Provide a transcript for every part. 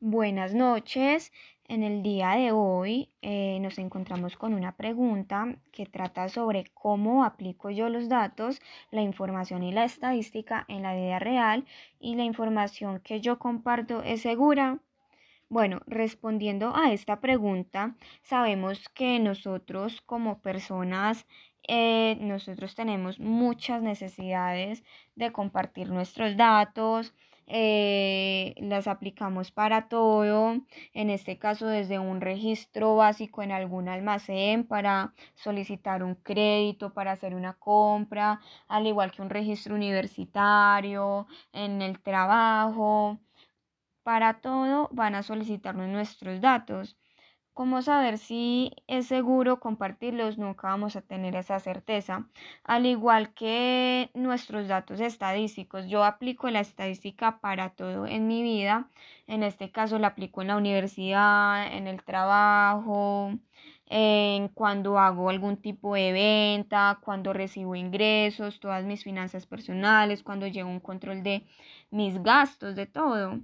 Buenas noches. En el día de hoy eh, nos encontramos con una pregunta que trata sobre cómo aplico yo los datos, la información y la estadística en la vida real y la información que yo comparto es segura. Bueno, respondiendo a esta pregunta, sabemos que nosotros como personas, eh, nosotros tenemos muchas necesidades de compartir nuestros datos, eh, las aplicamos para todo, en este caso desde un registro básico en algún almacén para solicitar un crédito, para hacer una compra, al igual que un registro universitario, en el trabajo, para todo van a solicitarnos nuestros datos. ¿Cómo saber si es seguro compartirlos? Nunca vamos a tener esa certeza. Al igual que nuestros datos estadísticos, yo aplico la estadística para todo en mi vida. En este caso la aplico en la universidad, en el trabajo, en cuando hago algún tipo de venta, cuando recibo ingresos, todas mis finanzas personales, cuando llevo un control de mis gastos, de todo.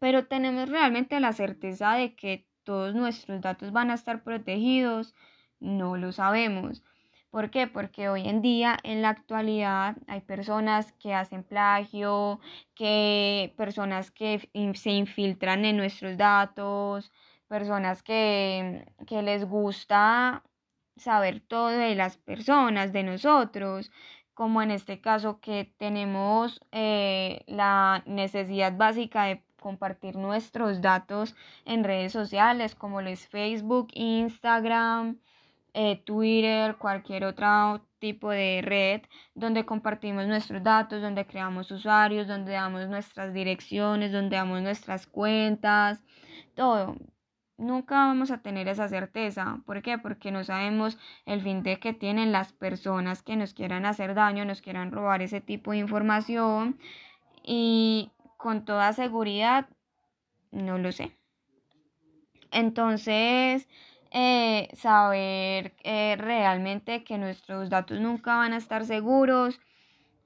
Pero tenemos realmente la certeza de que todos nuestros datos van a estar protegidos, no lo sabemos. ¿Por qué? Porque hoy en día, en la actualidad, hay personas que hacen plagio, que personas que se infiltran en nuestros datos, personas que, que les gusta saber todo de las personas, de nosotros, como en este caso que tenemos eh, la necesidad básica de compartir nuestros datos en redes sociales como lo es Facebook, Instagram, eh, Twitter, cualquier otro tipo de red donde compartimos nuestros datos, donde creamos usuarios, donde damos nuestras direcciones, donde damos nuestras cuentas, todo. Nunca vamos a tener esa certeza. ¿Por qué? Porque no sabemos el fin de que tienen las personas que nos quieran hacer daño, nos quieran robar ese tipo de información. Y con toda seguridad, no lo sé. Entonces, eh, saber eh, realmente que nuestros datos nunca van a estar seguros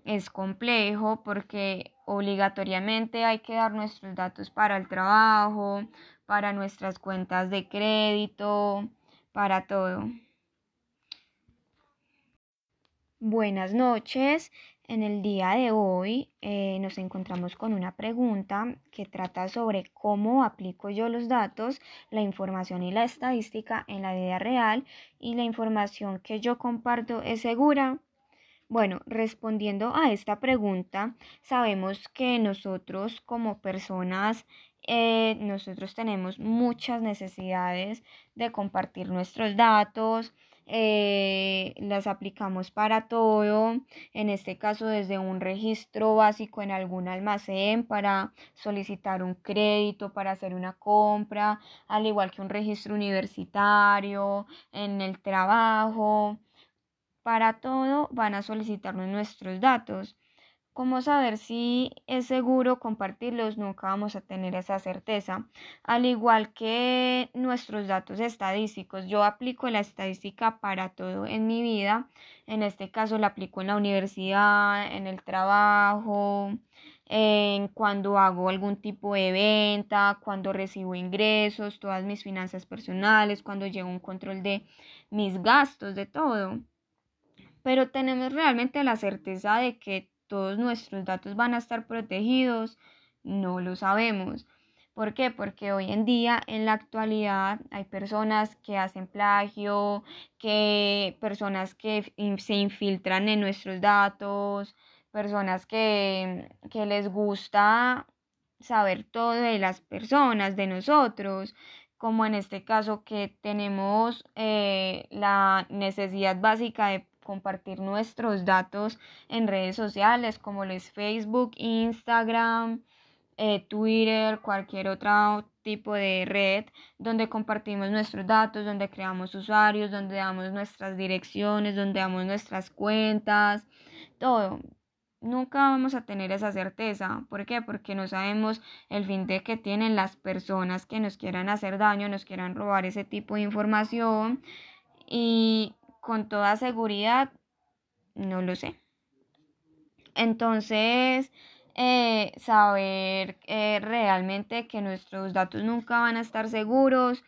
es complejo porque obligatoriamente hay que dar nuestros datos para el trabajo, para nuestras cuentas de crédito, para todo. Buenas noches. En el día de hoy eh, nos encontramos con una pregunta que trata sobre cómo aplico yo los datos, la información y la estadística en la vida real y la información que yo comparto es segura. Bueno, respondiendo a esta pregunta, sabemos que nosotros como personas, eh, nosotros tenemos muchas necesidades de compartir nuestros datos, eh, las aplicamos para todo, en este caso desde un registro básico en algún almacén para solicitar un crédito, para hacer una compra, al igual que un registro universitario, en el trabajo, para todo van a solicitarnos nuestros datos. ¿Cómo saber si es seguro compartirlos? Nunca vamos a tener esa certeza. Al igual que nuestros datos estadísticos, yo aplico la estadística para todo en mi vida. En este caso la aplico en la universidad, en el trabajo, en cuando hago algún tipo de venta, cuando recibo ingresos, todas mis finanzas personales, cuando llevo un control de mis gastos, de todo. Pero tenemos realmente la certeza de que todos nuestros datos van a estar protegidos, no lo sabemos. ¿Por qué? Porque hoy en día, en la actualidad, hay personas que hacen plagio, que personas que se infiltran en nuestros datos, personas que, que les gusta saber todo de las personas, de nosotros, como en este caso que tenemos eh, la necesidad básica de compartir nuestros datos en redes sociales como lo es Facebook, Instagram, eh, Twitter, cualquier otro tipo de red donde compartimos nuestros datos, donde creamos usuarios, donde damos nuestras direcciones, donde damos nuestras cuentas, todo. Nunca vamos a tener esa certeza. ¿Por qué? Porque no sabemos el fin de que tienen las personas que nos quieran hacer daño, nos quieran robar ese tipo de información. Y con toda seguridad, no lo sé. Entonces, eh, saber eh, realmente que nuestros datos nunca van a estar seguros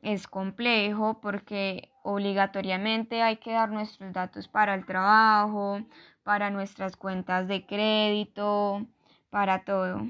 es complejo porque obligatoriamente hay que dar nuestros datos para el trabajo, para nuestras cuentas de crédito, para todo.